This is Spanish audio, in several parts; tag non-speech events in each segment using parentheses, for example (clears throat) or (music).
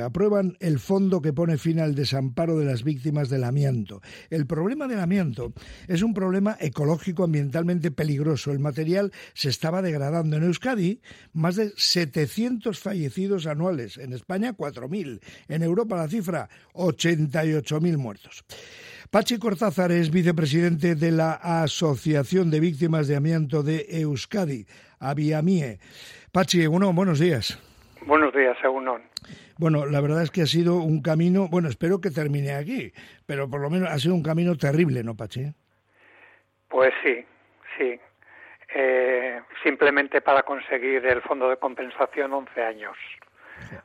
Aprueban el fondo que pone fin al desamparo de las víctimas del amianto. El problema del amianto es un problema ecológico ambientalmente peligroso. El material se estaba degradando. En Euskadi, más de 700 fallecidos anuales. En España, 4.000. En Europa, la cifra, 88.000 muertos. Pachi Cortázar es vicepresidente de la Asociación de Víctimas de Amianto de Euskadi, Aviamie. Pachi, uno, buenos días. Buenos días, Egunon. Bueno, la verdad es que ha sido un camino, bueno, espero que termine aquí, pero por lo menos ha sido un camino terrible, ¿no, Pachi? Pues sí, sí. Eh, simplemente para conseguir el fondo de compensación 11 años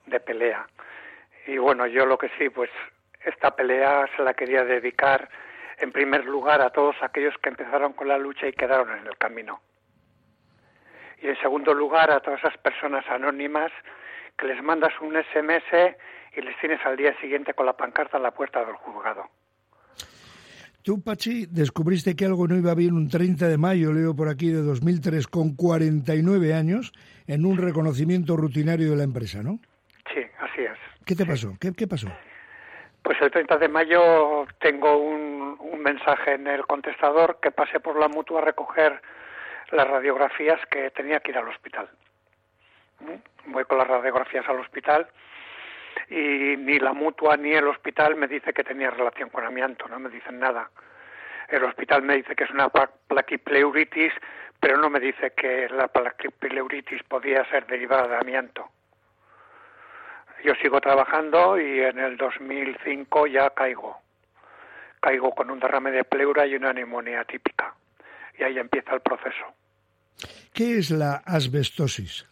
de pelea. Y bueno, yo lo que sí, pues esta pelea se la quería dedicar en primer lugar a todos aquellos que empezaron con la lucha y quedaron en el camino. Y en segundo lugar a todas esas personas anónimas que les mandas un SMS y les tienes al día siguiente con la pancarta en la puerta del juzgado. Tú, Pachi, descubriste que algo no iba bien un 30 de mayo, leo por aquí, de 2003, con 49 años, en un reconocimiento rutinario de la empresa, ¿no? Sí, así es. ¿Qué te pasó? ¿Qué, ¿Qué, pasó? Pues el 30 de mayo tengo un, un mensaje en el contestador que pasé por la mutua a recoger las radiografías que tenía que ir al hospital voy con las radiografías al hospital y ni la mutua ni el hospital me dice que tenía relación con amianto, no me dicen nada. El hospital me dice que es una plaquipleuritis, pero no me dice que la plaquipleuritis podía ser derivada de amianto. Yo sigo trabajando y en el 2005 ya caigo. Caigo con un derrame de pleura y una neumonía típica. Y ahí empieza el proceso. ¿Qué es la asbestosis?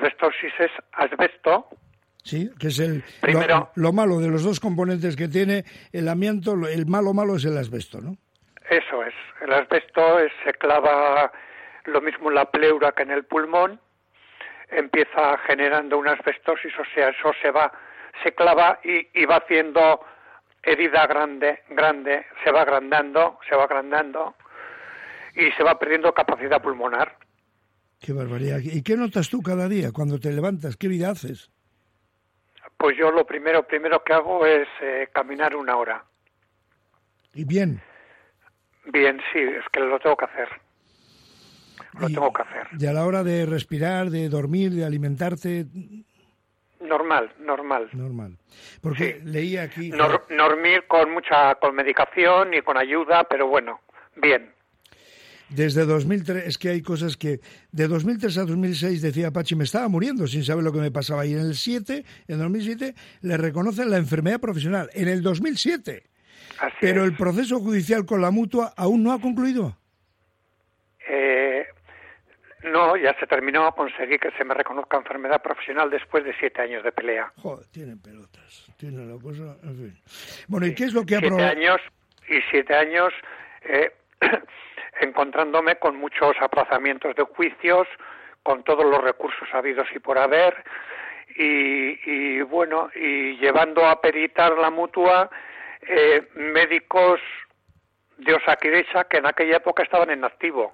Asbestosis es asbesto. Sí, que es el Primero, lo, malo de los dos componentes que tiene el amianto, el malo malo es el asbesto, ¿no? Eso es, el asbesto se clava lo mismo en la pleura que en el pulmón, empieza generando una asbestosis, o sea, eso se va, se clava y, y va haciendo herida grande, grande, se va agrandando, se va agrandando y se va perdiendo capacidad pulmonar. Qué barbaridad. ¿Y qué notas tú cada día cuando te levantas? ¿Qué vida haces? Pues yo lo primero, primero que hago es eh, caminar una hora. ¿Y bien? Bien, sí, es que lo tengo que hacer. Lo tengo que hacer. ¿Y a la hora de respirar, de dormir, de alimentarte? Normal, normal. Normal. Porque leía aquí... dormir con mucha con medicación y con ayuda, pero bueno, bien. Desde 2003, es que hay cosas que de 2003 a 2006 decía Pachi, me estaba muriendo sin saber lo que me pasaba. Y en el 7, en 2007, le reconocen la enfermedad profesional. En el 2007. Pero el proceso judicial con la mutua aún no ha concluido. Eh, no, ya se terminó. Conseguí que se me reconozca enfermedad profesional después de siete años de pelea. Joder, tienen pelotas. Tienen la cosa. En fin. Bueno, ¿y qué es lo que ha siete años y siete años. Eh, (clears throat) encontrándome con muchos aplazamientos de juicios, con todos los recursos habidos y por haber, y, bueno, y llevando a peritar la mutua eh, médicos de Osakidecha que en aquella época estaban en activo.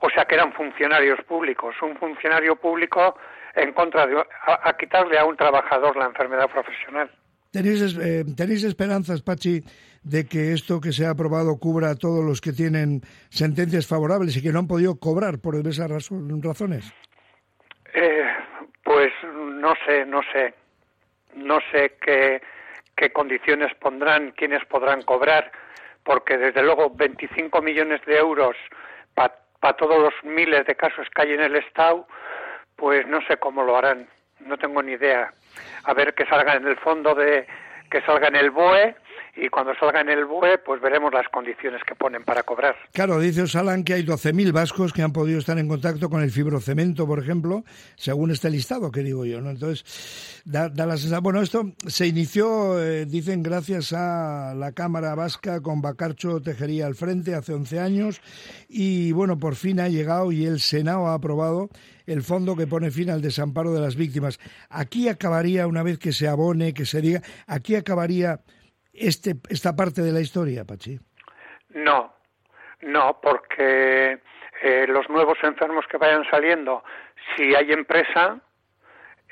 O sea que eran funcionarios públicos. Un funcionario público en contra de a, quitarle a un trabajador la enfermedad profesional. ¿Tenéis, eh, ¿Tenéis esperanzas, Pachi, de que esto que se ha aprobado cubra a todos los que tienen sentencias favorables y que no han podido cobrar por esas razones? Eh, pues no sé, no sé. No sé qué, qué condiciones pondrán, quiénes podrán cobrar, porque desde luego 25 millones de euros para todos los miles de casos que hay en el Estado, pues no sé cómo lo harán, no tengo ni idea. A ver que salga en el fondo de que salga en el BOE y cuando salga en el BUE, pues veremos las condiciones que ponen para cobrar. Claro, dice Osalan que hay 12.000 vascos que han podido estar en contacto con el fibrocemento, por ejemplo, según este listado que digo yo, ¿no? Entonces, da, la sensación... Bueno, esto se inició, eh, dicen, gracias a la Cámara Vasca con Bacarcho Tejería al frente hace 11 años y, bueno, por fin ha llegado y el Senado ha aprobado el fondo que pone fin al desamparo de las víctimas. Aquí acabaría, una vez que se abone, que se diga, aquí acabaría este, esta parte de la historia, Pachi? No, no, porque eh, los nuevos enfermos que vayan saliendo, si hay empresa,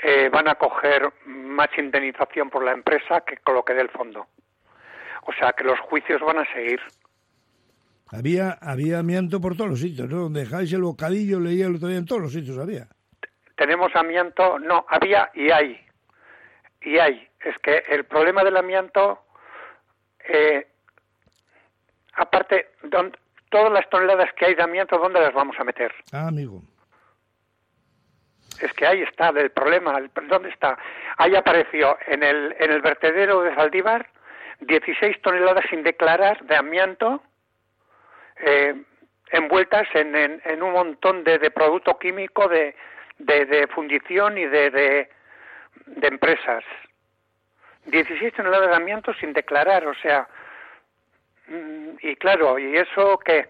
eh, van a coger más indemnización por la empresa que con lo que dé el fondo. O sea que los juicios van a seguir. Había, había amianto por todos los sitios, ¿no? Donde dejáis el bocadillo, leía el otro día, en todos los sitios había. Tenemos amianto, no, había y hay. Y hay. Es que el problema del amianto, eh, aparte, todas las toneladas que hay de amianto, ¿dónde las vamos a meter? Ah, amigo. Es que ahí está el problema. ¿Dónde está? Ahí apareció en el, en el vertedero de Zaldívar 16 toneladas sin declarar de amianto eh, envueltas en, en, un montón de, de producto químico de, de, fundición y de, de, de empresas. 16 toneladas de amianto sin declarar, o sea, mm, y claro, ¿y eso qué?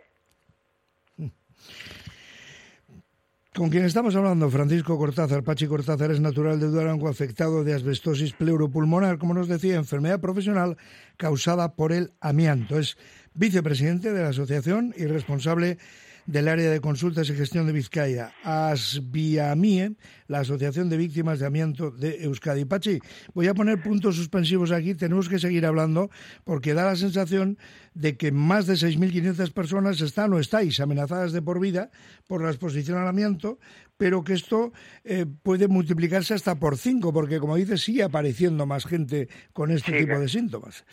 Con quien estamos hablando, Francisco Cortázar. Pachi Cortázar es natural de Durango, afectado de asbestosis pleuropulmonar, como nos decía, enfermedad profesional causada por el amianto. Es vicepresidente de la asociación y responsable del área de consultas y gestión de Vizcaya, ASBIAMIE, la Asociación de Víctimas de Amianto de Euskadi. Pachi, voy a poner puntos suspensivos aquí, tenemos que seguir hablando porque da la sensación de que más de 6.500 personas están o estáis amenazadas de por vida por la exposición al amianto, pero que esto eh, puede multiplicarse hasta por cinco, porque como dices, sigue apareciendo más gente con este tipo de síntomas.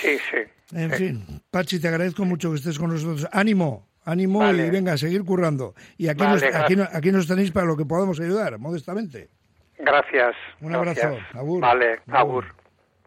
Sí, sí. En fin, Pachi, te agradezco mucho que estés con nosotros. Ánimo. Ánimo y venga, a seguir currando. Y aquí, nos, aquí, nos tenéis para lo que podamos ayudar, modestamente. Gracias. Un abrazo. Vale, agur.